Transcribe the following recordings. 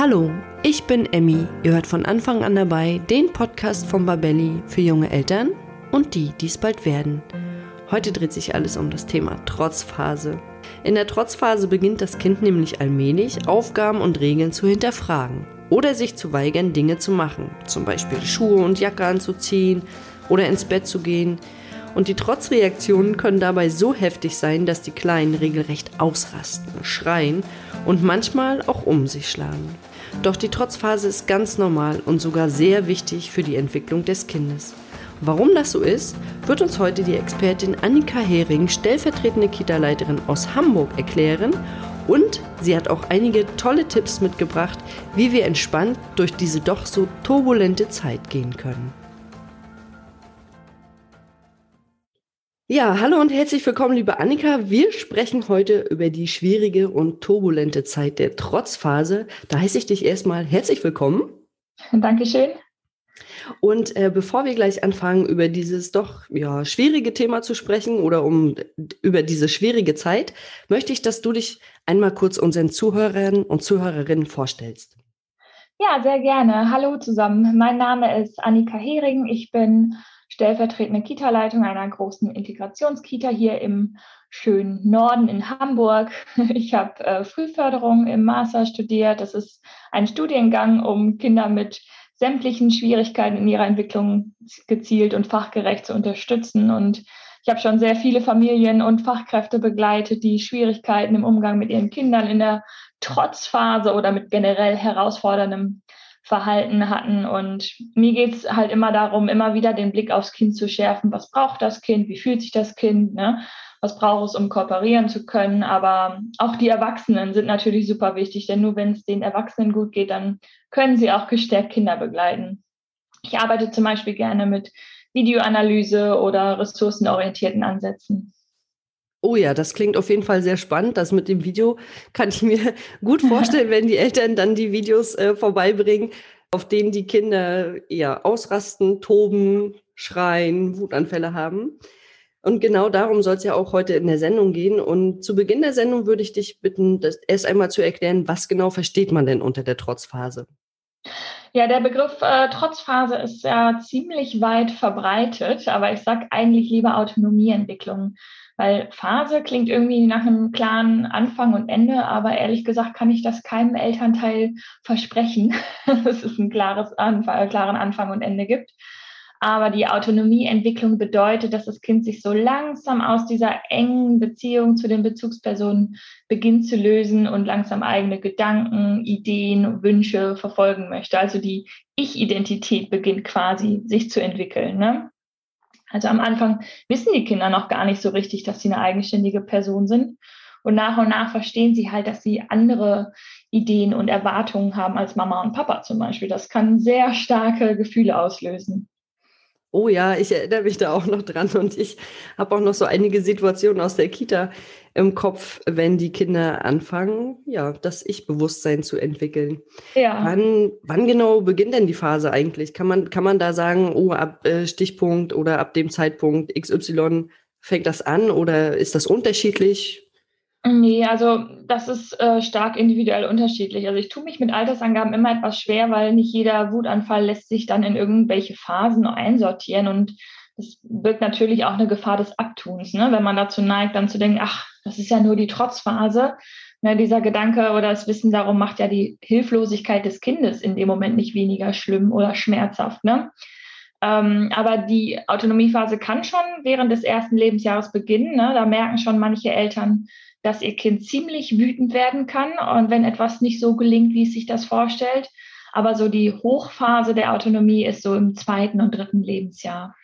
Hallo, ich bin Emmy. Ihr hört von Anfang an dabei den Podcast von Babelli für junge Eltern und die, die es bald werden. Heute dreht sich alles um das Thema Trotzphase. In der Trotzphase beginnt das Kind nämlich allmählich, Aufgaben und Regeln zu hinterfragen oder sich zu weigern, Dinge zu machen, zum Beispiel Schuhe und Jacke anzuziehen oder ins Bett zu gehen. Und die Trotzreaktionen können dabei so heftig sein, dass die Kleinen regelrecht ausrasten, schreien und manchmal auch um sich schlagen. Doch die Trotzphase ist ganz normal und sogar sehr wichtig für die Entwicklung des Kindes. Warum das so ist, wird uns heute die Expertin Annika Hering, stellvertretende Kita-Leiterin aus Hamburg, erklären. Und sie hat auch einige tolle Tipps mitgebracht, wie wir entspannt durch diese doch so turbulente Zeit gehen können. Ja, hallo und herzlich willkommen, liebe Annika. Wir sprechen heute über die schwierige und turbulente Zeit der Trotzphase. Da heiße ich dich erstmal herzlich willkommen. Dankeschön. Und äh, bevor wir gleich anfangen, über dieses doch ja, schwierige Thema zu sprechen oder um über diese schwierige Zeit, möchte ich, dass du dich einmal kurz unseren Zuhörern und Zuhörerinnen vorstellst. Ja, sehr gerne. Hallo zusammen. Mein Name ist Annika Hering. Ich bin stellvertretende Kita-Leitung einer großen Integrationskita hier im schönen Norden in Hamburg. Ich habe äh, Frühförderung im Master studiert. Das ist ein Studiengang, um Kinder mit sämtlichen Schwierigkeiten in ihrer Entwicklung gezielt und fachgerecht zu unterstützen. Und ich habe schon sehr viele Familien und Fachkräfte begleitet, die Schwierigkeiten im Umgang mit ihren Kindern in der Trotzphase oder mit generell herausforderndem Verhalten hatten. Und mir geht es halt immer darum, immer wieder den Blick aufs Kind zu schärfen. Was braucht das Kind? Wie fühlt sich das Kind? Ne? Was braucht es, um kooperieren zu können? Aber auch die Erwachsenen sind natürlich super wichtig, denn nur wenn es den Erwachsenen gut geht, dann können sie auch gestärkt Kinder begleiten. Ich arbeite zum Beispiel gerne mit Videoanalyse oder ressourcenorientierten Ansätzen. Oh ja, das klingt auf jeden Fall sehr spannend. Das mit dem Video kann ich mir gut vorstellen, wenn die Eltern dann die Videos äh, vorbeibringen, auf denen die Kinder ja ausrasten, toben, schreien, Wutanfälle haben. Und genau darum soll es ja auch heute in der Sendung gehen. Und zu Beginn der Sendung würde ich dich bitten, das erst einmal zu erklären, was genau versteht man denn unter der Trotzphase? Ja, der Begriff äh, Trotzphase ist ja ziemlich weit verbreitet, aber ich sage eigentlich lieber Autonomieentwicklung. Weil Phase klingt irgendwie nach einem klaren Anfang und Ende, aber ehrlich gesagt kann ich das keinem Elternteil versprechen, dass es einen klares Anfang, äh, klaren Anfang und Ende gibt. Aber die Autonomieentwicklung bedeutet, dass das Kind sich so langsam aus dieser engen Beziehung zu den Bezugspersonen beginnt zu lösen und langsam eigene Gedanken, Ideen, Wünsche verfolgen möchte. Also die Ich-Identität beginnt quasi sich zu entwickeln. Ne? Also am Anfang wissen die Kinder noch gar nicht so richtig, dass sie eine eigenständige Person sind. Und nach und nach verstehen sie halt, dass sie andere Ideen und Erwartungen haben als Mama und Papa zum Beispiel. Das kann sehr starke Gefühle auslösen. Oh ja, ich erinnere mich da auch noch dran und ich habe auch noch so einige Situationen aus der Kita im Kopf, wenn die Kinder anfangen, ja, das Ich-Bewusstsein zu entwickeln. Ja. Wann, wann genau beginnt denn die Phase eigentlich? Kann man, kann man da sagen, oh, ab äh, Stichpunkt oder ab dem Zeitpunkt XY fängt das an oder ist das unterschiedlich? Nee, also das ist äh, stark individuell unterschiedlich. Also ich tue mich mit Altersangaben immer etwas schwer, weil nicht jeder Wutanfall lässt sich dann in irgendwelche Phasen einsortieren und es birgt natürlich auch eine Gefahr des Abtuns, ne? wenn man dazu neigt, dann zu denken, ach, das ist ja nur die Trotzphase. Ne, dieser Gedanke oder das Wissen darum macht ja die Hilflosigkeit des Kindes in dem Moment nicht weniger schlimm oder schmerzhaft. Ne? Ähm, aber die Autonomiephase kann schon während des ersten Lebensjahres beginnen. Ne? Da merken schon manche Eltern, dass ihr Kind ziemlich wütend werden kann und wenn etwas nicht so gelingt, wie es sich das vorstellt. Aber so die Hochphase der Autonomie ist so im zweiten und dritten Lebensjahr.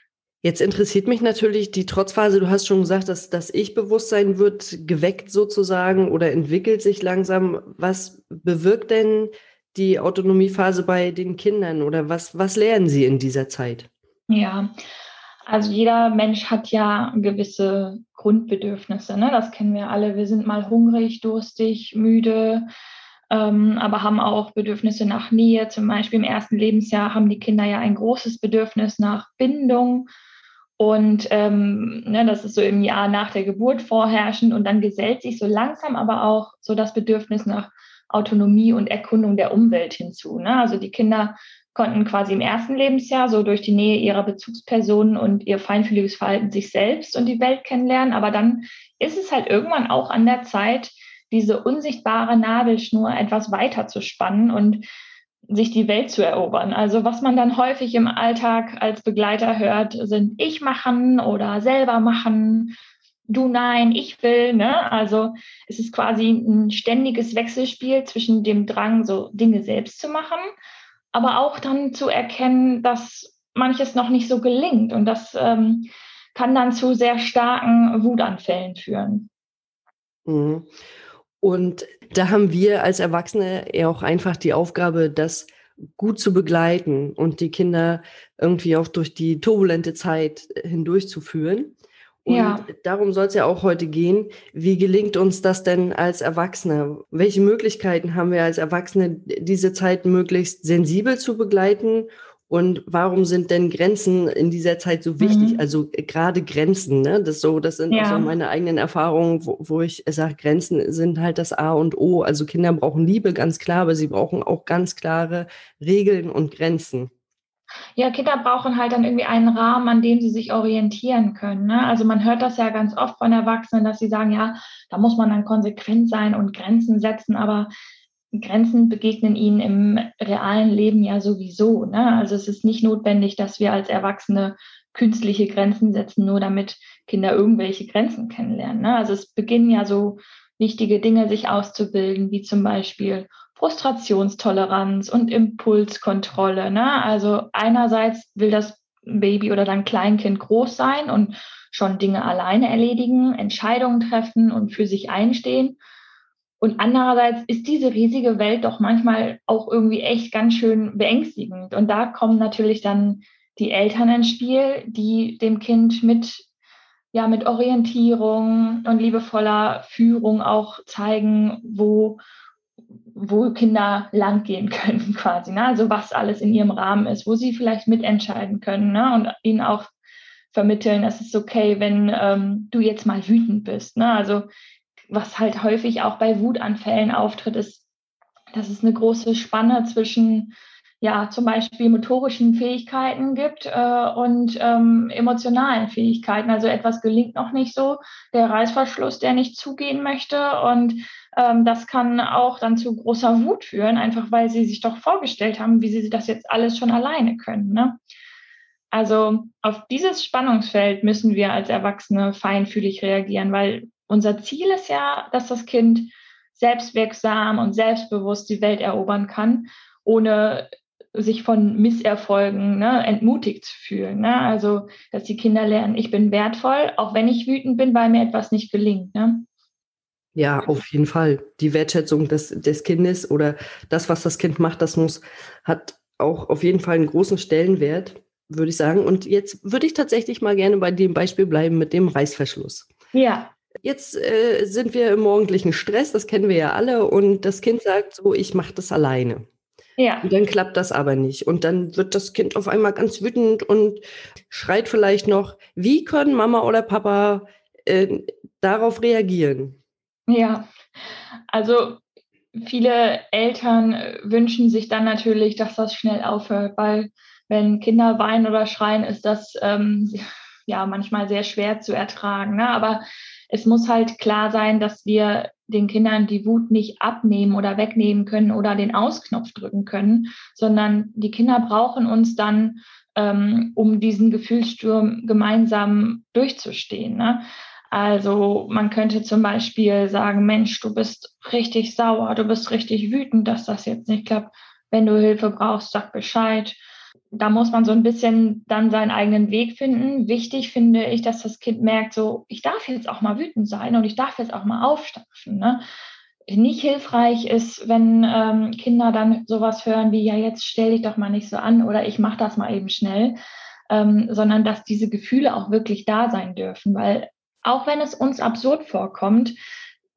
Jetzt interessiert mich natürlich die Trotzphase. Du hast schon gesagt, dass das Ich-Bewusstsein wird geweckt sozusagen oder entwickelt sich langsam. Was bewirkt denn die Autonomiephase bei den Kindern oder was, was lernen sie in dieser Zeit? Ja, also jeder Mensch hat ja gewisse Grundbedürfnisse. Ne? Das kennen wir alle. Wir sind mal hungrig, durstig, müde, ähm, aber haben auch Bedürfnisse nach Nähe. Zum Beispiel im ersten Lebensjahr haben die Kinder ja ein großes Bedürfnis nach Bindung. Und ähm, ne, das ist so im Jahr nach der Geburt vorherrschend. Und dann gesellt sich so langsam aber auch so das Bedürfnis nach Autonomie und Erkundung der Umwelt hinzu. Ne? Also die Kinder konnten quasi im ersten Lebensjahr so durch die Nähe ihrer Bezugspersonen und ihr feinfühliges Verhalten sich selbst und die Welt kennenlernen. Aber dann ist es halt irgendwann auch an der Zeit, diese unsichtbare Nabelschnur etwas weiter zu spannen und sich die Welt zu erobern. Also was man dann häufig im Alltag als Begleiter hört, sind ich machen oder selber machen, du nein, ich will. Ne? Also es ist quasi ein ständiges Wechselspiel zwischen dem Drang, so Dinge selbst zu machen, aber auch dann zu erkennen, dass manches noch nicht so gelingt und das ähm, kann dann zu sehr starken Wutanfällen führen. Mhm. Und da haben wir als Erwachsene ja auch einfach die Aufgabe, das gut zu begleiten und die Kinder irgendwie auch durch die turbulente Zeit hindurchzuführen. Und ja. darum soll es ja auch heute gehen. Wie gelingt uns das denn als Erwachsene? Welche Möglichkeiten haben wir als Erwachsene, diese Zeit möglichst sensibel zu begleiten und warum sind denn Grenzen in dieser Zeit so wichtig? Mhm. Also äh, gerade Grenzen, ne? Das so, das sind ja. so meine eigenen Erfahrungen, wo, wo ich sage, Grenzen sind halt das A und O. Also Kinder brauchen Liebe, ganz klar, aber sie brauchen auch ganz klare Regeln und Grenzen. Ja, Kinder brauchen halt dann irgendwie einen Rahmen, an dem sie sich orientieren können. Ne? Also man hört das ja ganz oft von Erwachsenen, dass sie sagen, ja, da muss man dann konsequent sein und Grenzen setzen, aber Grenzen begegnen ihnen im realen Leben ja sowieso. Ne? Also es ist nicht notwendig, dass wir als Erwachsene künstliche Grenzen setzen, nur damit Kinder irgendwelche Grenzen kennenlernen. Ne? Also es beginnen ja so wichtige Dinge sich auszubilden, wie zum Beispiel Frustrationstoleranz und Impulskontrolle. Ne? Also einerseits will das Baby oder dein Kleinkind groß sein und schon Dinge alleine erledigen, Entscheidungen treffen und für sich einstehen. Und andererseits ist diese riesige Welt doch manchmal auch irgendwie echt ganz schön beängstigend. Und da kommen natürlich dann die Eltern ins Spiel, die dem Kind mit, ja, mit Orientierung und liebevoller Führung auch zeigen, wo, wo Kinder langgehen können quasi. Ne? Also was alles in ihrem Rahmen ist, wo sie vielleicht mitentscheiden können ne? und ihnen auch vermitteln, es ist okay, wenn ähm, du jetzt mal wütend bist. Ne? Also was halt häufig auch bei Wutanfällen auftritt, ist, dass es eine große Spanne zwischen ja, zum Beispiel motorischen Fähigkeiten gibt äh, und ähm, emotionalen Fähigkeiten. Also etwas gelingt noch nicht so, der Reißverschluss, der nicht zugehen möchte. Und das kann auch dann zu großer Wut führen, einfach weil sie sich doch vorgestellt haben, wie sie das jetzt alles schon alleine können. Ne? Also auf dieses Spannungsfeld müssen wir als Erwachsene feinfühlig reagieren, weil unser Ziel ist ja, dass das Kind selbstwirksam und selbstbewusst die Welt erobern kann, ohne sich von Misserfolgen ne, entmutigt zu fühlen. Ne? Also, dass die Kinder lernen, ich bin wertvoll, auch wenn ich wütend bin, weil mir etwas nicht gelingt. Ne? Ja, auf jeden Fall. Die Wertschätzung des, des Kindes oder das, was das Kind macht, das muss, hat auch auf jeden Fall einen großen Stellenwert, würde ich sagen. Und jetzt würde ich tatsächlich mal gerne bei dem Beispiel bleiben mit dem Reißverschluss. Ja. Jetzt äh, sind wir im morgendlichen Stress, das kennen wir ja alle, und das Kind sagt so, ich mache das alleine. Ja. Und dann klappt das aber nicht. Und dann wird das Kind auf einmal ganz wütend und schreit vielleicht noch, wie können Mama oder Papa äh, darauf reagieren? Ja, also viele Eltern wünschen sich dann natürlich, dass das schnell aufhört, weil wenn Kinder weinen oder schreien, ist das ähm, ja manchmal sehr schwer zu ertragen. Ne? Aber es muss halt klar sein, dass wir den Kindern die Wut nicht abnehmen oder wegnehmen können oder den Ausknopf drücken können, sondern die Kinder brauchen uns dann, ähm, um diesen Gefühlssturm gemeinsam durchzustehen. Ne? Also man könnte zum Beispiel sagen, Mensch, du bist richtig sauer, du bist richtig wütend, dass das jetzt nicht klappt. Wenn du Hilfe brauchst, sag Bescheid da muss man so ein bisschen dann seinen eigenen Weg finden. Wichtig finde ich, dass das Kind merkt, so, ich darf jetzt auch mal wütend sein und ich darf jetzt auch mal aufstampfen. Ne? Nicht hilfreich ist, wenn ähm, Kinder dann sowas hören wie, ja, jetzt stell dich doch mal nicht so an oder ich mache das mal eben schnell, ähm, sondern dass diese Gefühle auch wirklich da sein dürfen, weil auch wenn es uns absurd vorkommt,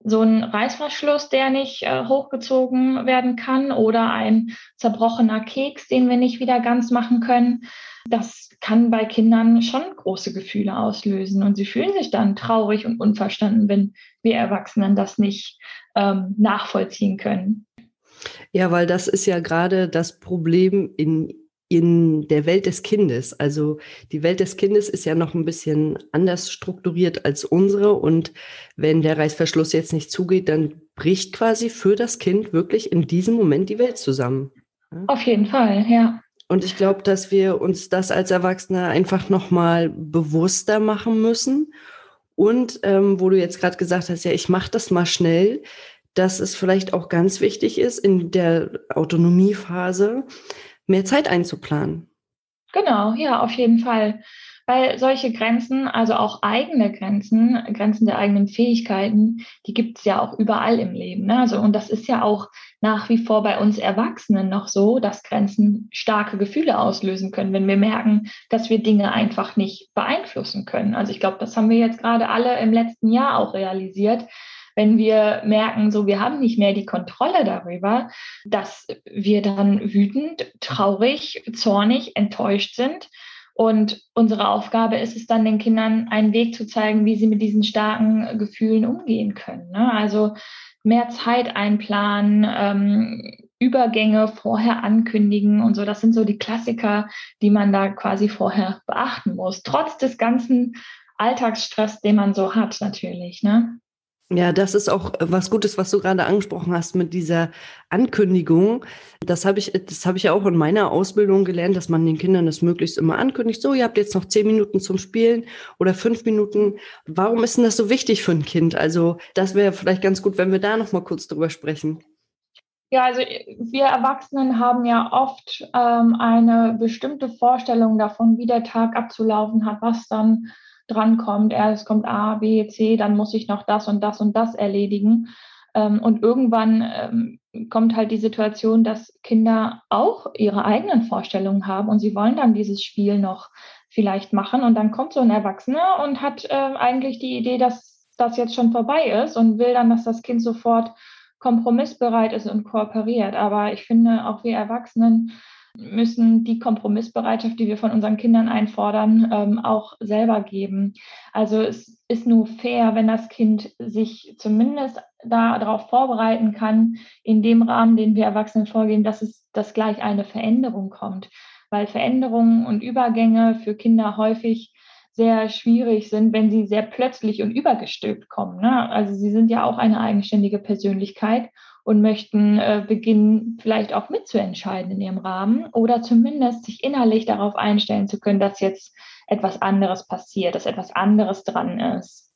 so ein Reißverschluss, der nicht äh, hochgezogen werden kann oder ein zerbrochener Keks, den wir nicht wieder ganz machen können. Das kann bei Kindern schon große Gefühle auslösen und sie fühlen sich dann traurig und unverstanden, wenn wir Erwachsenen das nicht ähm, nachvollziehen können. Ja, weil das ist ja gerade das Problem in, in der Welt des Kindes. Also die Welt des Kindes ist ja noch ein bisschen anders strukturiert als unsere. Und wenn der Reißverschluss jetzt nicht zugeht, dann bricht quasi für das Kind wirklich in diesem Moment die Welt zusammen. Auf jeden Fall, ja. Und ich glaube, dass wir uns das als Erwachsene einfach nochmal bewusster machen müssen. Und ähm, wo du jetzt gerade gesagt hast, ja, ich mache das mal schnell, dass es vielleicht auch ganz wichtig ist, in der Autonomiephase mehr Zeit einzuplanen. Genau, ja, auf jeden Fall. Weil solche Grenzen, also auch eigene Grenzen, Grenzen der eigenen Fähigkeiten, die gibt es ja auch überall im Leben. Ne? Also, und das ist ja auch nach wie vor bei uns Erwachsenen noch so, dass Grenzen starke Gefühle auslösen können, wenn wir merken, dass wir Dinge einfach nicht beeinflussen können. Also ich glaube, das haben wir jetzt gerade alle im letzten Jahr auch realisiert, wenn wir merken, so wir haben nicht mehr die Kontrolle darüber, dass wir dann wütend, traurig, zornig, enttäuscht sind und unsere Aufgabe ist es dann, den Kindern einen Weg zu zeigen, wie sie mit diesen starken Gefühlen umgehen können. Ne? Also mehr Zeit einplanen, ähm, Übergänge vorher ankündigen und so. Das sind so die Klassiker, die man da quasi vorher beachten muss. Trotz des ganzen Alltagsstress, den man so hat, natürlich. Ne? Ja, das ist auch äh, was Gutes, was du gerade angesprochen hast mit dieser Ankündigung. Das habe ich, das habe ich ja auch in meiner Ausbildung gelernt, dass man den Kindern das möglichst immer ankündigt. So, ihr habt jetzt noch zehn Minuten zum Spielen oder fünf Minuten. Warum ist denn das so wichtig für ein Kind? Also, das wäre vielleicht ganz gut, wenn wir da noch mal kurz drüber sprechen. Ja, also wir Erwachsenen haben ja oft ähm, eine bestimmte Vorstellung davon, wie der Tag abzulaufen hat, was dann drankommt. Erst kommt A, B, C, dann muss ich noch das und das und das erledigen. Ähm, und irgendwann ähm, kommt halt die Situation, dass Kinder auch ihre eigenen Vorstellungen haben und sie wollen dann dieses Spiel noch vielleicht machen. Und dann kommt so ein Erwachsener und hat äh, eigentlich die Idee, dass das jetzt schon vorbei ist und will dann, dass das Kind sofort kompromissbereit ist und kooperiert. Aber ich finde, auch wir Erwachsenen müssen die Kompromissbereitschaft, die wir von unseren Kindern einfordern, ähm, auch selber geben. Also es ist nur fair, wenn das Kind sich zumindest darauf vorbereiten kann, in dem Rahmen, den wir Erwachsenen vorgeben, dass es dass gleich eine Veränderung kommt. Weil Veränderungen und Übergänge für Kinder häufig sehr schwierig sind, wenn sie sehr plötzlich und übergestülpt kommen. Ne? Also sie sind ja auch eine eigenständige Persönlichkeit und möchten äh, beginnen, vielleicht auch mitzuentscheiden in ihrem Rahmen oder zumindest sich innerlich darauf einstellen zu können, dass jetzt etwas anderes passiert, dass etwas anderes dran ist.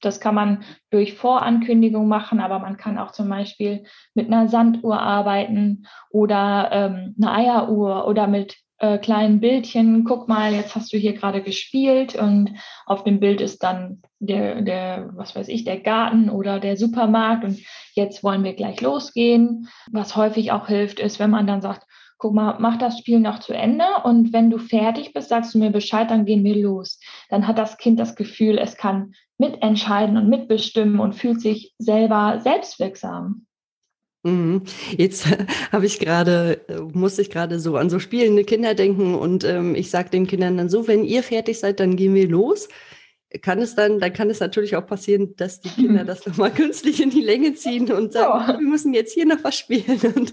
Das kann man durch Vorankündigung machen, aber man kann auch zum Beispiel mit einer Sanduhr arbeiten oder ähm, einer Eieruhr oder mit äh, kleinen Bildchen, guck mal, jetzt hast du hier gerade gespielt und auf dem Bild ist dann der, der, was weiß ich, der Garten oder der Supermarkt und jetzt wollen wir gleich losgehen. Was häufig auch hilft, ist, wenn man dann sagt, guck mal, mach das Spiel noch zu Ende und wenn du fertig bist, sagst du mir Bescheid, dann gehen wir los. Dann hat das Kind das Gefühl, es kann mitentscheiden und mitbestimmen und fühlt sich selber selbstwirksam. Mhm. Jetzt habe ich gerade, musste ich gerade so an so spielende Kinder denken und ähm, ich sage den Kindern dann so, wenn ihr fertig seid, dann gehen wir los. Kann es dann, dann kann es natürlich auch passieren, dass die Kinder das nochmal künstlich in die Länge ziehen und sagen, ja. wir müssen jetzt hier noch was spielen und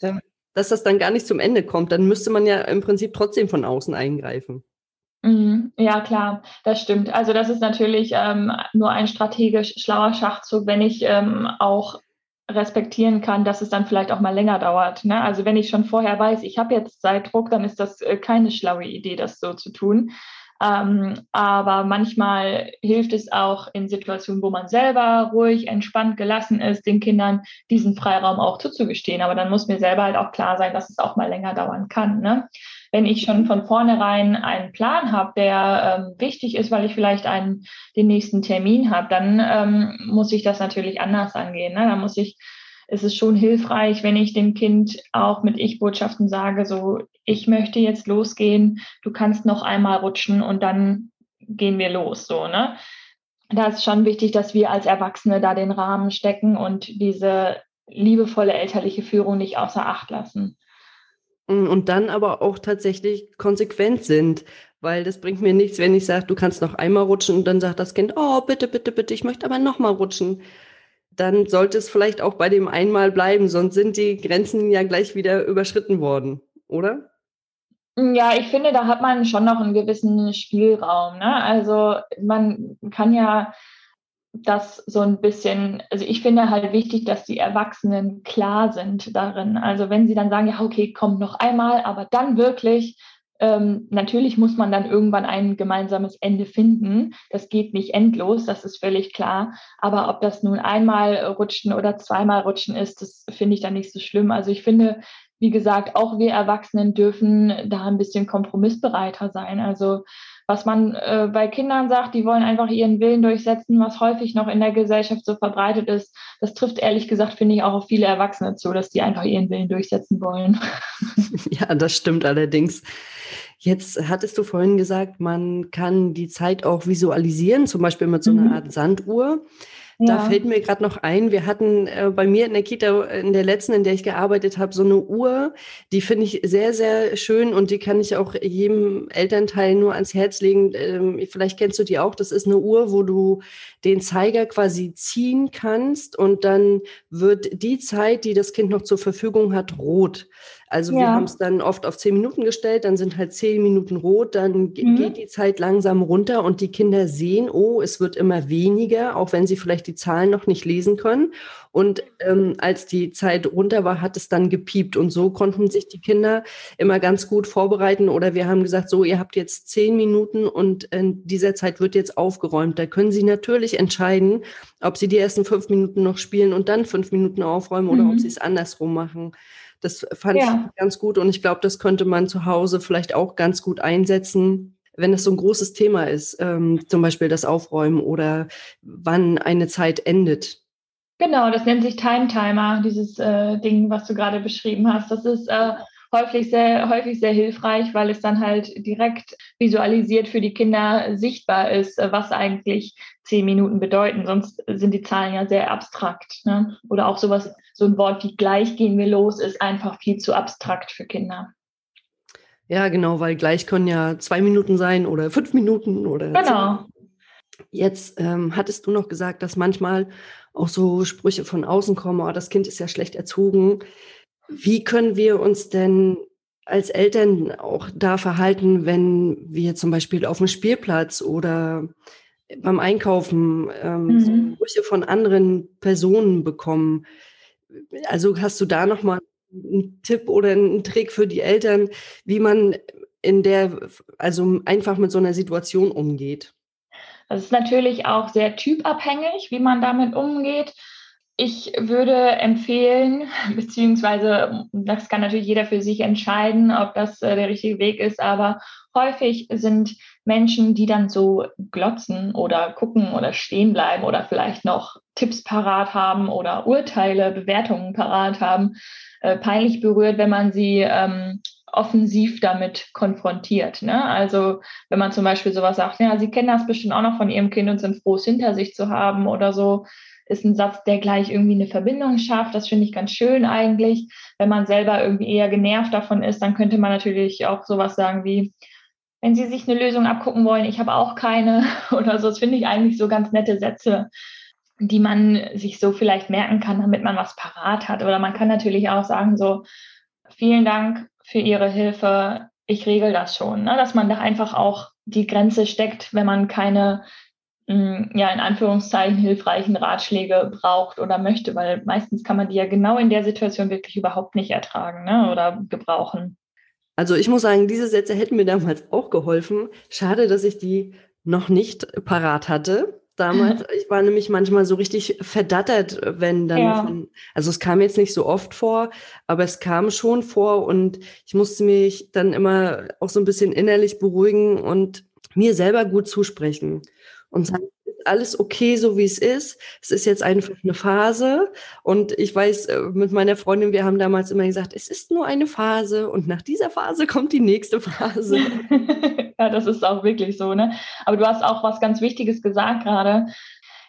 ähm, dass das dann gar nicht zum Ende kommt, dann müsste man ja im Prinzip trotzdem von außen eingreifen. Mhm. Ja, klar, das stimmt. Also das ist natürlich ähm, nur ein strategisch schlauer Schachzug, wenn ich ähm, auch respektieren kann, dass es dann vielleicht auch mal länger dauert. Ne? Also wenn ich schon vorher weiß, ich habe jetzt Zeitdruck, dann ist das äh, keine schlaue Idee, das so zu tun. Ähm, aber manchmal hilft es auch in Situationen, wo man selber ruhig, entspannt, gelassen ist, den Kindern diesen Freiraum auch zuzugestehen. Aber dann muss mir selber halt auch klar sein, dass es auch mal länger dauern kann. Ne? Wenn ich schon von vornherein einen Plan habe, der ähm, wichtig ist, weil ich vielleicht einen, den nächsten Termin habe, dann ähm, muss ich das natürlich anders angehen. Ne? Dann muss ich es ist schon hilfreich, wenn ich dem Kind auch mit Ich-Botschaften sage, so, ich möchte jetzt losgehen, du kannst noch einmal rutschen und dann gehen wir los, so, ne? Da ist schon wichtig, dass wir als Erwachsene da den Rahmen stecken und diese liebevolle elterliche Führung nicht außer Acht lassen. Mm, und dann aber auch tatsächlich konsequent sind, weil das bringt mir nichts, wenn ich sage, du kannst noch einmal rutschen und dann sagt das Kind, oh, bitte, bitte, bitte, ich möchte aber noch mal rutschen dann sollte es vielleicht auch bei dem einmal bleiben, sonst sind die Grenzen ja gleich wieder überschritten worden, oder? Ja, ich finde, da hat man schon noch einen gewissen Spielraum. Ne? Also man kann ja das so ein bisschen, also ich finde halt wichtig, dass die Erwachsenen klar sind darin. Also wenn sie dann sagen, ja, okay, komm noch einmal, aber dann wirklich, ähm, natürlich muss man dann irgendwann ein gemeinsames Ende finden. Das geht nicht endlos, das ist völlig klar. Aber ob das nun einmal rutschen oder zweimal rutschen ist, das finde ich dann nicht so schlimm. Also ich finde, wie gesagt, auch wir Erwachsenen dürfen da ein bisschen kompromissbereiter sein. Also was man äh, bei Kindern sagt, die wollen einfach ihren Willen durchsetzen, was häufig noch in der Gesellschaft so verbreitet ist, das trifft ehrlich gesagt, finde ich, auch auf viele Erwachsene zu, dass die einfach ihren Willen durchsetzen wollen. Ja, das stimmt allerdings. Jetzt hattest du vorhin gesagt, man kann die Zeit auch visualisieren, zum Beispiel mit so einer mhm. Art Sanduhr. Da fällt mir gerade noch ein, wir hatten äh, bei mir in der Kita, in der letzten, in der ich gearbeitet habe, so eine Uhr, die finde ich sehr, sehr schön und die kann ich auch jedem Elternteil nur ans Herz legen. Ähm, vielleicht kennst du die auch. Das ist eine Uhr, wo du den Zeiger quasi ziehen kannst und dann wird die Zeit, die das Kind noch zur Verfügung hat, rot. Also ja. wir haben es dann oft auf zehn Minuten gestellt, dann sind halt zehn Minuten rot, dann mhm. geht die Zeit langsam runter und die Kinder sehen, oh, es wird immer weniger, auch wenn sie vielleicht die Zahlen noch nicht lesen können. Und ähm, als die Zeit runter war, hat es dann gepiept. Und so konnten sich die Kinder immer ganz gut vorbereiten. Oder wir haben gesagt, so, ihr habt jetzt zehn Minuten und in dieser Zeit wird jetzt aufgeräumt. Da können sie natürlich entscheiden, ob sie die ersten fünf Minuten noch spielen und dann fünf Minuten aufräumen oder mhm. ob sie es andersrum machen. Das fand ja. ich ganz gut und ich glaube, das könnte man zu Hause vielleicht auch ganz gut einsetzen, wenn es so ein großes Thema ist, ähm, zum Beispiel das Aufräumen oder wann eine Zeit endet. Genau, das nennt sich Time Timer, dieses äh, Ding, was du gerade beschrieben hast. Das ist äh, häufig sehr, häufig sehr hilfreich, weil es dann halt direkt visualisiert für die Kinder sichtbar ist, was eigentlich zehn Minuten bedeuten. Sonst sind die Zahlen ja sehr abstrakt. Ne? Oder auch sowas, so ein Wort wie gleich gehen wir los, ist einfach viel zu abstrakt für Kinder. Ja, genau, weil gleich können ja zwei Minuten sein oder fünf Minuten oder. Genau. Jetzt ähm, hattest du noch gesagt, dass manchmal auch so Sprüche von außen kommen, oh, das Kind ist ja schlecht erzogen. Wie können wir uns denn als Eltern auch da verhalten, wenn wir zum Beispiel auf dem Spielplatz oder beim Einkaufen ähm, mhm. so Sprüche von anderen Personen bekommen? Also hast du da nochmal einen Tipp oder einen Trick für die Eltern, wie man in der, also einfach mit so einer Situation umgeht? Das ist natürlich auch sehr typabhängig, wie man damit umgeht. Ich würde empfehlen, beziehungsweise das kann natürlich jeder für sich entscheiden, ob das äh, der richtige Weg ist, aber häufig sind Menschen, die dann so glotzen oder gucken oder stehen bleiben oder vielleicht noch Tipps parat haben oder Urteile, Bewertungen parat haben, äh, peinlich berührt, wenn man sie ähm, offensiv damit konfrontiert. Ne? Also wenn man zum Beispiel sowas sagt, ja, Sie kennen das bestimmt auch noch von Ihrem Kind und sind froh, es hinter sich zu haben oder so, ist ein Satz, der gleich irgendwie eine Verbindung schafft. Das finde ich ganz schön eigentlich. Wenn man selber irgendwie eher genervt davon ist, dann könnte man natürlich auch sowas sagen wie, wenn Sie sich eine Lösung abgucken wollen, ich habe auch keine oder so. Das finde ich eigentlich so ganz nette Sätze, die man sich so vielleicht merken kann, damit man was parat hat. Oder man kann natürlich auch sagen so, vielen Dank für Ihre Hilfe, ich regel das schon. Ne? Dass man da einfach auch die Grenze steckt, wenn man keine, ja, in Anführungszeichen hilfreichen Ratschläge braucht oder möchte, weil meistens kann man die ja genau in der Situation wirklich überhaupt nicht ertragen ne? oder gebrauchen. Also ich muss sagen, diese Sätze hätten mir damals auch geholfen. Schade, dass ich die noch nicht parat hatte damals. Ich war nämlich manchmal so richtig verdattert, wenn dann ja. von, also es kam jetzt nicht so oft vor, aber es kam schon vor und ich musste mich dann immer auch so ein bisschen innerlich beruhigen und mir selber gut zusprechen und sagen, alles okay, so wie es ist. Es ist jetzt einfach eine Phase. Und ich weiß, äh, mit meiner Freundin, wir haben damals immer gesagt, es ist nur eine Phase und nach dieser Phase kommt die nächste Phase. ja, das ist auch wirklich so, ne? Aber du hast auch was ganz Wichtiges gesagt gerade.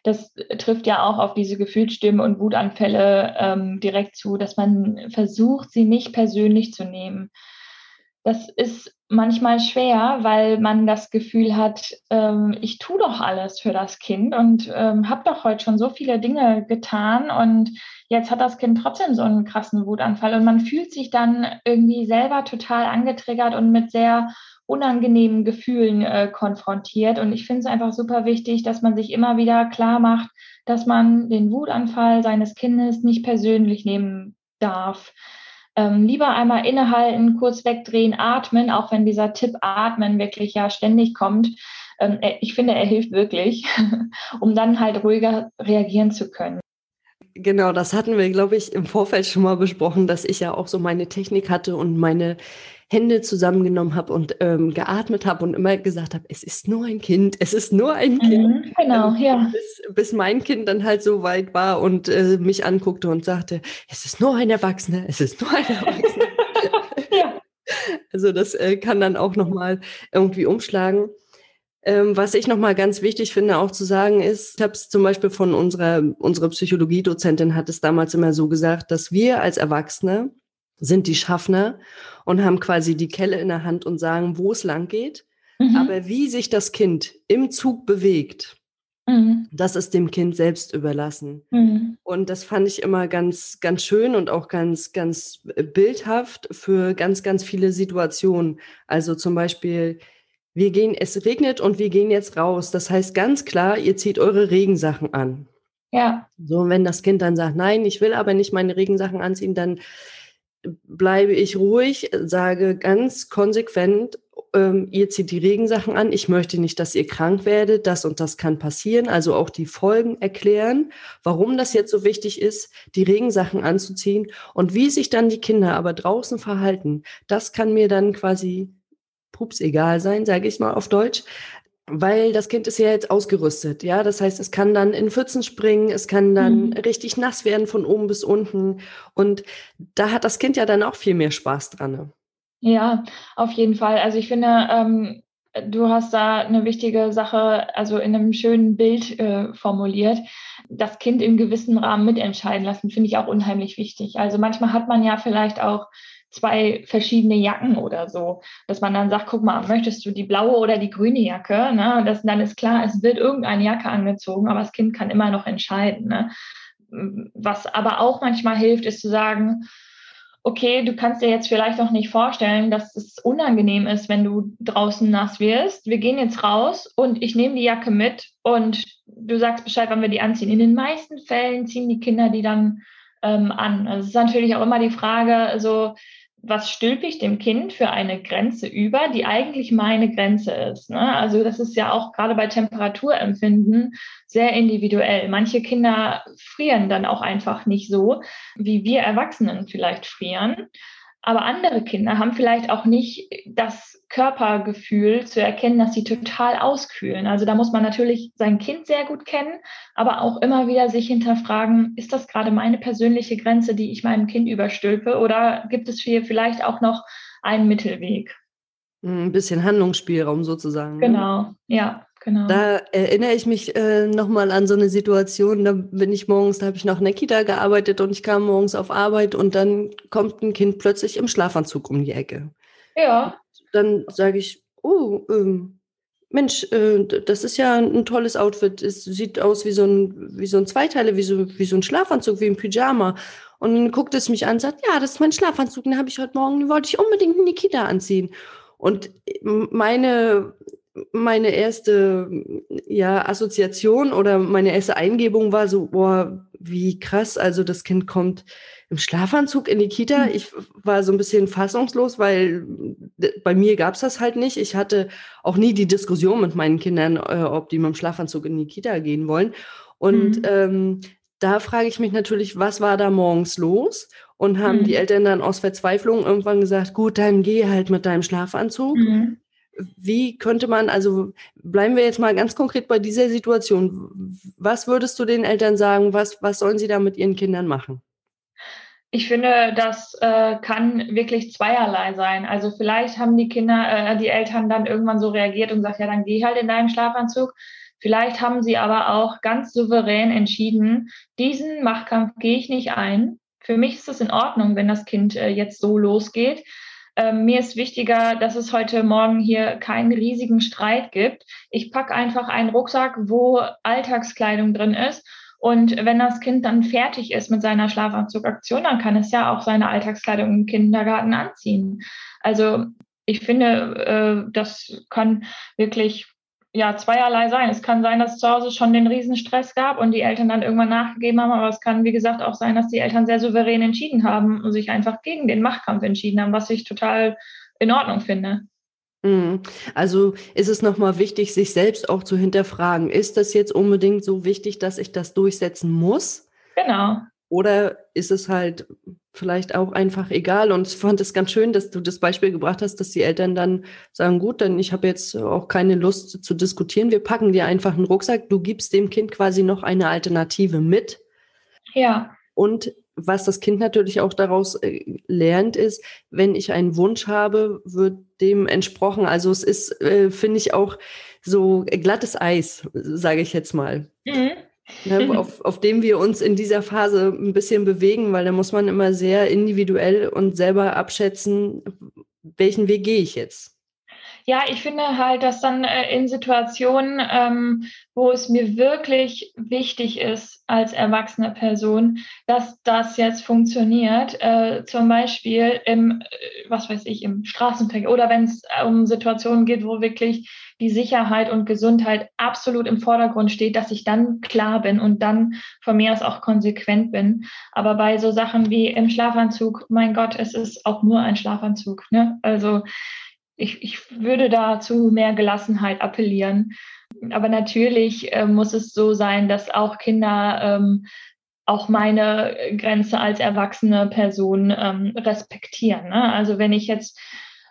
Das trifft ja auch auf diese Gefühlsstimmen und Wutanfälle ähm, direkt zu, dass man versucht, sie nicht persönlich zu nehmen das ist manchmal schwer, weil man das Gefühl hat, ähm, ich tue doch alles für das Kind und ähm, habe doch heute schon so viele Dinge getan und jetzt hat das Kind trotzdem so einen krassen Wutanfall und man fühlt sich dann irgendwie selber total angetriggert und mit sehr unangenehmen Gefühlen äh, konfrontiert. Und ich finde es einfach super wichtig, dass man sich immer wieder klar macht, dass man den Wutanfall seines Kindes nicht persönlich nehmen darf. Ähm, lieber einmal innehalten, kurz wegdrehen, atmen, auch wenn dieser Tipp Atmen wirklich ja ständig kommt. Ähm, ich finde, er hilft wirklich, um dann halt ruhiger reagieren zu können. Genau, das hatten wir, glaube ich, im Vorfeld schon mal besprochen, dass ich ja auch so meine Technik hatte und meine Hände zusammengenommen habe und ähm, geatmet habe und immer gesagt habe, es ist nur ein Kind, es ist nur ein Kind. Mhm, genau, ähm, ja. Bis, bis, mein Kind dann halt so weit war und äh, mich anguckte und sagte, es ist nur ein Erwachsener, es ist nur ein Erwachsener. ja. Also das äh, kann dann auch nochmal irgendwie umschlagen. Ähm, was ich nochmal ganz wichtig finde, auch zu sagen ist, ich habe es zum Beispiel von unserer, unsere Psychologiedozentin hat es damals immer so gesagt, dass wir als Erwachsene sind die Schaffner und haben quasi die Kelle in der Hand und sagen, wo es lang geht. Mhm. Aber wie sich das Kind im Zug bewegt, mhm. das ist dem Kind selbst überlassen. Mhm. Und das fand ich immer ganz, ganz schön und auch ganz, ganz bildhaft für ganz, ganz viele Situationen. Also zum Beispiel, wir gehen, es regnet und wir gehen jetzt raus. Das heißt ganz klar, ihr zieht eure Regensachen an. Ja. So, und wenn das Kind dann sagt, nein, ich will aber nicht meine Regensachen anziehen, dann bleibe ich ruhig, sage ganz konsequent, ähm, ihr zieht die Regensachen an, ich möchte nicht, dass ihr krank werdet, das und das kann passieren, also auch die Folgen erklären, warum das jetzt so wichtig ist, die Regensachen anzuziehen. Und wie sich dann die Kinder aber draußen verhalten, das kann mir dann quasi pups egal sein, sage ich mal auf Deutsch weil das Kind ist ja jetzt ausgerüstet, ja. Das heißt, es kann dann in Pfützen springen, es kann dann mhm. richtig nass werden von oben bis unten. Und da hat das Kind ja dann auch viel mehr Spaß dran. Ne? Ja, auf jeden Fall. Also ich finde, ähm, du hast da eine wichtige Sache, also in einem schönen Bild äh, formuliert. Das Kind im gewissen Rahmen mitentscheiden lassen, finde ich auch unheimlich wichtig. Also manchmal hat man ja vielleicht auch zwei verschiedene Jacken oder so, dass man dann sagt, guck mal, möchtest du die blaue oder die grüne Jacke? Ne? Das, dann ist klar, es wird irgendeine Jacke angezogen, aber das Kind kann immer noch entscheiden. Ne? Was aber auch manchmal hilft, ist zu sagen, okay, du kannst dir jetzt vielleicht auch nicht vorstellen, dass es unangenehm ist, wenn du draußen nass wirst. Wir gehen jetzt raus und ich nehme die Jacke mit und du sagst Bescheid, wann wir die anziehen. In den meisten Fällen ziehen die Kinder die dann ähm, an. Also es ist natürlich auch immer die Frage, so was stülpe ich dem Kind für eine Grenze über, die eigentlich meine Grenze ist. Ne? Also das ist ja auch gerade bei Temperaturempfinden sehr individuell. Manche Kinder frieren dann auch einfach nicht so, wie wir Erwachsenen vielleicht frieren. Aber andere Kinder haben vielleicht auch nicht das Körpergefühl zu erkennen, dass sie total auskühlen. Also da muss man natürlich sein Kind sehr gut kennen, aber auch immer wieder sich hinterfragen, ist das gerade meine persönliche Grenze, die ich meinem Kind überstülpe oder gibt es hier vielleicht auch noch einen Mittelweg? Ein bisschen Handlungsspielraum sozusagen. Ne? Genau, ja. Genau. Da erinnere ich mich äh, nochmal an so eine Situation, da bin ich morgens, da habe ich noch in der Kita gearbeitet und ich kam morgens auf Arbeit und dann kommt ein Kind plötzlich im Schlafanzug um die Ecke. Ja. Dann sage ich, oh, ähm, Mensch, äh, das ist ja ein tolles Outfit. Es sieht aus wie so ein, wie so ein Zweiteile, wie so, wie so ein Schlafanzug, wie ein Pyjama. Und dann guckt es mich an und sagt, ja, das ist mein Schlafanzug, den habe ich heute Morgen, den wollte ich unbedingt in die Kita anziehen. Und meine meine erste ja, Assoziation oder meine erste Eingebung war so, boah, wie krass, also das Kind kommt im Schlafanzug in die Kita. Hm. Ich war so ein bisschen fassungslos, weil bei mir gab es das halt nicht. Ich hatte auch nie die Diskussion mit meinen Kindern, äh, ob die mit dem Schlafanzug in die Kita gehen wollen. Und mhm. ähm, da frage ich mich natürlich, was war da morgens los? Und haben mhm. die Eltern dann aus Verzweiflung irgendwann gesagt, gut, dann geh halt mit deinem Schlafanzug. Mhm wie könnte man, also bleiben wir jetzt mal ganz konkret bei dieser Situation. Was würdest du den Eltern sagen? Was, was sollen sie da mit ihren Kindern machen? Ich finde, das äh, kann wirklich zweierlei sein. Also vielleicht haben die Kinder, äh, die Eltern dann irgendwann so reagiert und gesagt, ja, dann geh halt in deinen Schlafanzug. Vielleicht haben sie aber auch ganz souverän entschieden, diesen Machtkampf gehe ich nicht ein. Für mich ist es in Ordnung, wenn das Kind äh, jetzt so losgeht ähm, mir ist wichtiger, dass es heute Morgen hier keinen riesigen Streit gibt. Ich packe einfach einen Rucksack, wo Alltagskleidung drin ist. Und wenn das Kind dann fertig ist mit seiner Schlafanzugaktion, dann kann es ja auch seine Alltagskleidung im Kindergarten anziehen. Also ich finde, äh, das kann wirklich ja zweierlei sein. Es kann sein, dass zu Hause schon den Riesenstress gab und die Eltern dann irgendwann nachgegeben haben, aber es kann, wie gesagt, auch sein, dass die Eltern sehr souverän entschieden haben und sich einfach gegen den Machtkampf entschieden haben, was ich total in Ordnung finde. Mhm. Also ist es nochmal wichtig, sich selbst auch zu hinterfragen, ist das jetzt unbedingt so wichtig, dass ich das durchsetzen muss? Genau. Oder ist es halt vielleicht auch einfach egal? Und ich fand es ganz schön, dass du das Beispiel gebracht hast, dass die Eltern dann sagen, gut, dann ich habe jetzt auch keine Lust zu diskutieren. Wir packen dir einfach einen Rucksack. Du gibst dem Kind quasi noch eine Alternative mit. Ja. Und was das Kind natürlich auch daraus äh, lernt, ist, wenn ich einen Wunsch habe, wird dem entsprochen. Also es ist, äh, finde ich, auch so glattes Eis, sage ich jetzt mal. Mhm ne, auf, auf dem wir uns in dieser Phase ein bisschen bewegen, weil da muss man immer sehr individuell und selber abschätzen, welchen Weg gehe ich jetzt. Ja, ich finde halt, dass dann äh, in Situationen, ähm, wo es mir wirklich wichtig ist als erwachsene Person, dass das jetzt funktioniert, äh, zum Beispiel im, äh, was weiß ich, im Straßenverkehr oder wenn es um Situationen geht, wo wirklich die Sicherheit und Gesundheit absolut im Vordergrund steht, dass ich dann klar bin und dann von mir aus auch konsequent bin. Aber bei so Sachen wie im Schlafanzug, mein Gott, es ist auch nur ein Schlafanzug. Ne? Also ich, ich würde da zu mehr Gelassenheit appellieren. Aber natürlich äh, muss es so sein, dass auch Kinder ähm, auch meine Grenze als erwachsene Person ähm, respektieren. Ne? Also wenn ich jetzt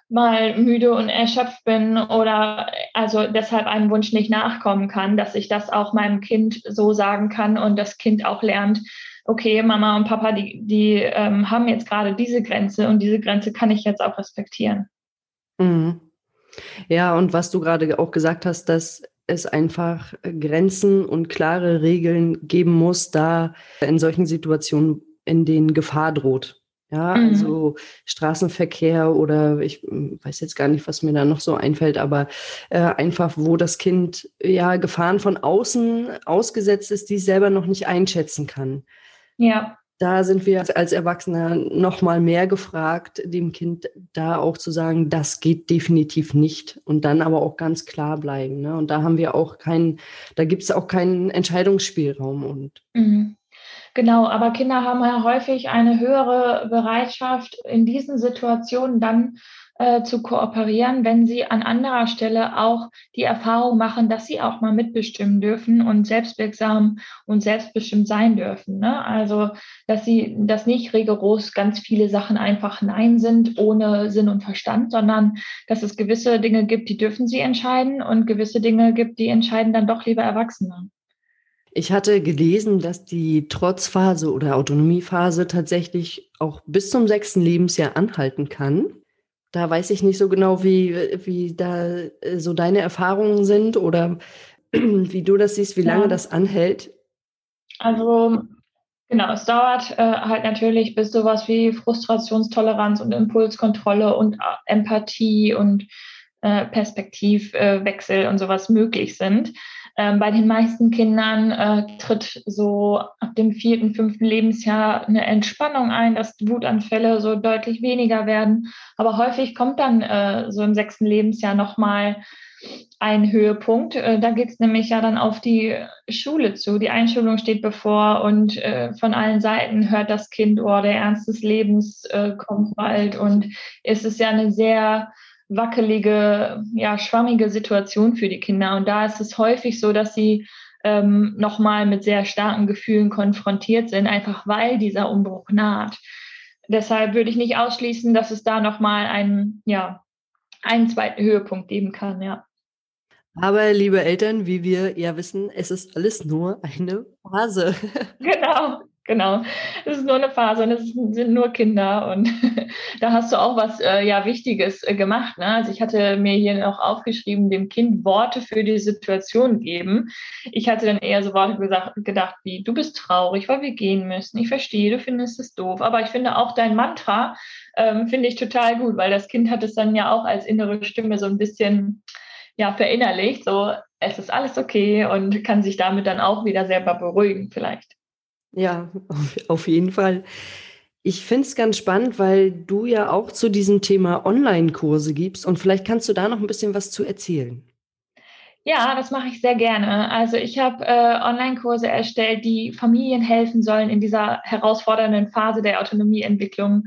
mal müde und erschöpft bin oder also deshalb einem Wunsch nicht nachkommen kann, dass ich das auch meinem Kind so sagen kann und das Kind auch lernt, okay, Mama und Papa, die, die ähm, haben jetzt gerade diese Grenze und diese Grenze kann ich jetzt auch respektieren. Mhm. Ja, und was du gerade auch gesagt hast, dass es einfach Grenzen und klare Regeln geben muss, da in solchen Situationen, in denen Gefahr droht. Ja, mhm. also Straßenverkehr oder ich hm, weiß jetzt gar nicht, was mir da noch so einfällt, aber äh, einfach, wo das Kind ja Gefahren von außen ausgesetzt ist, die es selber noch nicht einschätzen kann. Ja da sind wir als Erwachsener noch mal mehr gefragt, dem Kind da auch zu sagen, das geht definitiv nicht und dann aber auch ganz klar bleiben. Ne? Und da haben wir auch keinen, da gibt es auch keinen Entscheidungsspielraum und mhm. Genau, aber Kinder haben ja häufig eine höhere Bereitschaft, in diesen Situationen dann äh, zu kooperieren, wenn sie an anderer Stelle auch die Erfahrung machen, dass sie auch mal mitbestimmen dürfen und selbstwirksam und selbstbestimmt sein dürfen. Ne? Also, dass sie, dass nicht rigoros ganz viele Sachen einfach Nein sind, ohne Sinn und Verstand, sondern dass es gewisse Dinge gibt, die dürfen sie entscheiden und gewisse Dinge gibt, die entscheiden dann doch lieber Erwachsene. Ich hatte gelesen, dass die Trotzphase oder Autonomiephase tatsächlich auch bis zum sechsten Lebensjahr anhalten kann. Da weiß ich nicht so genau, wie, wie da äh, so deine Erfahrungen sind oder wie du das siehst, wie lange ja. das anhält. Also genau, es dauert äh, halt natürlich, bis sowas wie Frustrationstoleranz und Impulskontrolle und äh, Empathie und äh, Perspektivwechsel und sowas möglich sind. Ähm, bei den meisten Kindern äh, tritt so ab dem vierten, fünften Lebensjahr eine Entspannung ein, dass Wutanfälle so deutlich weniger werden. Aber häufig kommt dann äh, so im sechsten Lebensjahr nochmal ein Höhepunkt. Äh, da geht es nämlich ja dann auf die Schule zu. Die Einschulung steht bevor und äh, von allen Seiten hört das Kind, oh, der Ernst des Lebens äh, kommt bald. Und es ist ja eine sehr wackelige, ja, schwammige Situation für die Kinder. Und da ist es häufig so, dass sie ähm, nochmal mit sehr starken Gefühlen konfrontiert sind, einfach weil dieser Umbruch naht. Deshalb würde ich nicht ausschließen, dass es da nochmal einen, ja, einen zweiten Höhepunkt geben kann, ja. Aber liebe Eltern, wie wir ja wissen, es ist alles nur eine Phase. Genau. Genau, es ist nur eine Phase und es sind nur Kinder und da hast du auch was äh, ja Wichtiges äh, gemacht. Ne? Also ich hatte mir hier noch aufgeschrieben, dem Kind Worte für die Situation geben. Ich hatte dann eher so Worte gesagt, gedacht wie du bist traurig, weil wir gehen müssen. Ich verstehe, du findest es doof, aber ich finde auch dein Mantra ähm, finde ich total gut, weil das Kind hat es dann ja auch als innere Stimme so ein bisschen ja verinnerlicht. So es ist alles okay und kann sich damit dann auch wieder selber beruhigen vielleicht. Ja, auf, jeden Fall. Ich finde es ganz spannend, weil du ja auch zu diesem Thema Online-Kurse gibst und vielleicht kannst du da noch ein bisschen was zu erzählen. Ja, das mache ich sehr gerne. Also ich habe äh, Online-Kurse erstellt, die Familien helfen sollen, in dieser herausfordernden Phase der Autonomieentwicklung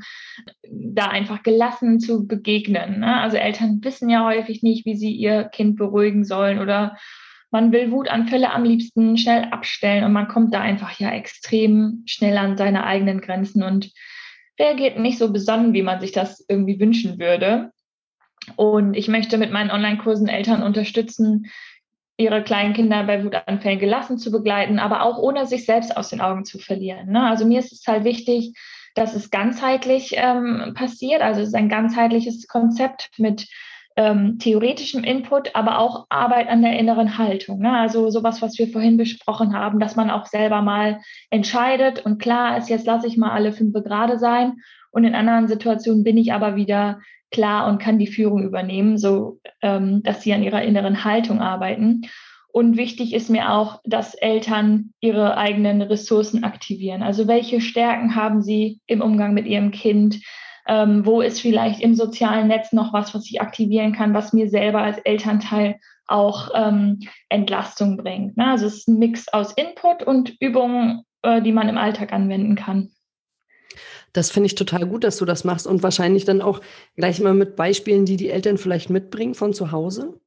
da einfach gelassen zu begegnen. Ne? Also Eltern wissen ja häufig nicht, wie sie ihr Kind beruhigen sollen oder man will Wutanfälle am liebsten schnell abstellen und man kommt da einfach ja extrem schnell an seine eigenen Grenzen und reagiert nicht so besonnen, wie man sich das irgendwie wünschen würde. Und ich möchte mit meinen Online-Kursen Eltern unterstützen, ihre kleinen Kinder bei Wutanfällen gelassen zu begleiten, aber auch ohne sich selbst aus den Augen zu verlieren. Ne? Also mir ist es halt wichtig, dass es ganzheitlich ähm, passiert. Also es ist ein ganzheitliches Konzept mit ähm, theoretischem Input, aber auch Arbeit an der inneren Haltung. Ne? Also sowas, was wir vorhin besprochen haben, dass man auch selber mal entscheidet und klar ist, jetzt lasse ich mal alle fünf gerade sein und in anderen Situationen bin ich aber wieder klar und kann die Führung übernehmen, so ähm, dass sie an ihrer inneren Haltung arbeiten. Und wichtig ist mir auch, dass Eltern ihre eigenen Ressourcen aktivieren. Also welche Stärken haben sie im Umgang mit ihrem Kind? Ähm, wo ist vielleicht im sozialen Netz noch was, was ich aktivieren kann, was mir selber als Elternteil auch ähm, Entlastung bringt. Ne? Also es ist ein Mix aus Input und Übungen, äh, die man im Alltag anwenden kann. Das finde ich total gut, dass du das machst und wahrscheinlich dann auch gleich mal mit Beispielen, die die Eltern vielleicht mitbringen von zu Hause.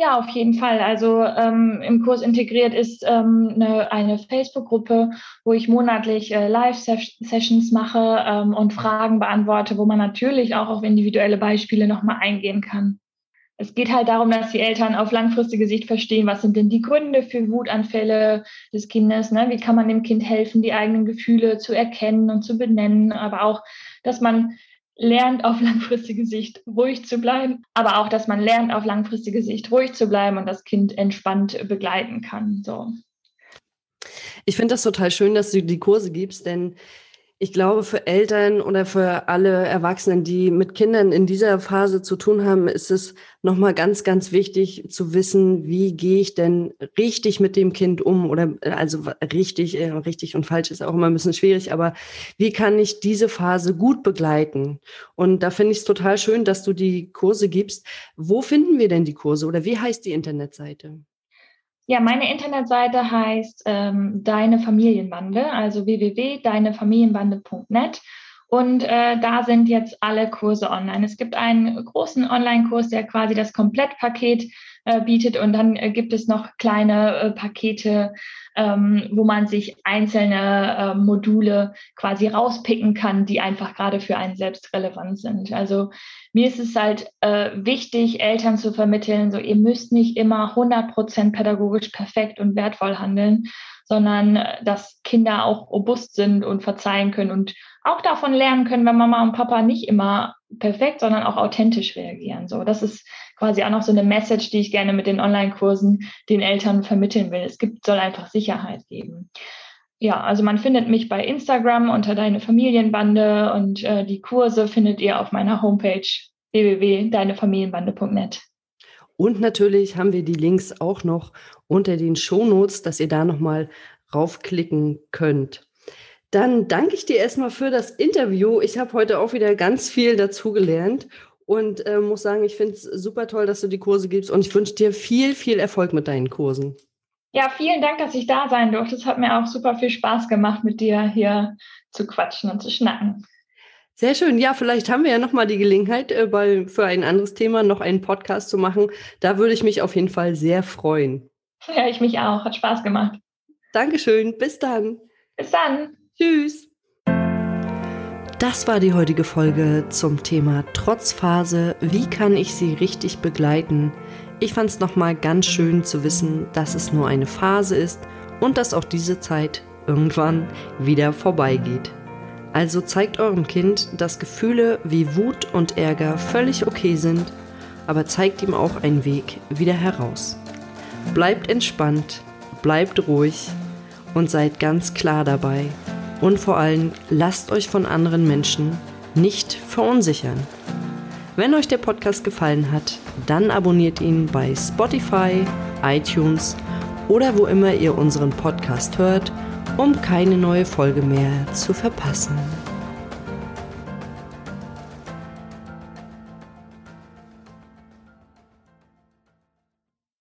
Ja, auf jeden Fall. Also ähm, im Kurs integriert ist ähm, eine, eine Facebook-Gruppe, wo ich monatlich äh, Live-Sessions mache ähm, und Fragen beantworte, wo man natürlich auch auf individuelle Beispiele nochmal eingehen kann. Es geht halt darum, dass die Eltern auf langfristige Sicht verstehen, was sind denn die Gründe für Wutanfälle des Kindes, ne? wie kann man dem Kind helfen, die eigenen Gefühle zu erkennen und zu benennen, aber auch, dass man lernt auf langfristige Sicht ruhig zu bleiben, aber auch, dass man lernt auf langfristige Sicht ruhig zu bleiben und das Kind entspannt begleiten kann. So. Ich finde das total schön, dass du die Kurse gibst, denn ich glaube, für Eltern oder für alle Erwachsenen, die mit Kindern in dieser Phase zu tun haben, ist es nochmal ganz, ganz wichtig zu wissen, wie gehe ich denn richtig mit dem Kind um oder also richtig, äh, richtig und falsch ist auch immer ein bisschen schwierig, aber wie kann ich diese Phase gut begleiten? Und da finde ich es total schön, dass du die Kurse gibst. Wo finden wir denn die Kurse oder wie heißt die Internetseite? Ja, meine Internetseite heißt ähm, Deine Familienbande, also www.deinefamilienbande.net. Und äh, da sind jetzt alle Kurse online. Es gibt einen großen Online-Kurs, der quasi das Komplettpaket äh, bietet. Und dann äh, gibt es noch kleine äh, Pakete, ähm, wo man sich einzelne äh, Module quasi rauspicken kann, die einfach gerade für einen selbst relevant sind. Also mir ist es halt äh, wichtig, Eltern zu vermitteln, so ihr müsst nicht immer 100 Prozent pädagogisch perfekt und wertvoll handeln, sondern dass Kinder auch robust sind und verzeihen können und auch davon lernen können, wenn Mama und Papa nicht immer perfekt, sondern auch authentisch reagieren. So, das ist quasi auch noch so eine Message, die ich gerne mit den Online-Kursen den Eltern vermitteln will. Es gibt, soll einfach Sicherheit geben. Ja, also man findet mich bei Instagram unter Deine Familienbande und äh, die Kurse findet ihr auf meiner Homepage www.deinefamilienbande.net. Und natürlich haben wir die Links auch noch unter den Shownotes, dass ihr da nochmal raufklicken könnt. Dann danke ich dir erstmal für das Interview. Ich habe heute auch wieder ganz viel dazugelernt und äh, muss sagen, ich finde es super toll, dass du die Kurse gibst und ich wünsche dir viel, viel Erfolg mit deinen Kursen. Ja, vielen Dank, dass ich da sein durfte. Es hat mir auch super viel Spaß gemacht, mit dir hier zu quatschen und zu schnacken. Sehr schön. Ja, vielleicht haben wir ja noch mal die Gelegenheit, äh, bei, für ein anderes Thema noch einen Podcast zu machen. Da würde ich mich auf jeden Fall sehr freuen. Ja, ich mich auch. Hat Spaß gemacht. Dankeschön. Bis dann. Bis dann. Tschüss. Das war die heutige Folge zum Thema Trotzphase. Wie kann ich sie richtig begleiten? Ich fand es nochmal ganz schön zu wissen, dass es nur eine Phase ist und dass auch diese Zeit irgendwann wieder vorbeigeht. Also zeigt eurem Kind, dass Gefühle wie Wut und Ärger völlig okay sind, aber zeigt ihm auch einen Weg wieder heraus. Bleibt entspannt, bleibt ruhig und seid ganz klar dabei. Und vor allem lasst euch von anderen Menschen nicht verunsichern. Wenn euch der Podcast gefallen hat, dann abonniert ihn bei Spotify, iTunes oder wo immer ihr unseren Podcast hört um keine neue Folge mehr zu verpassen.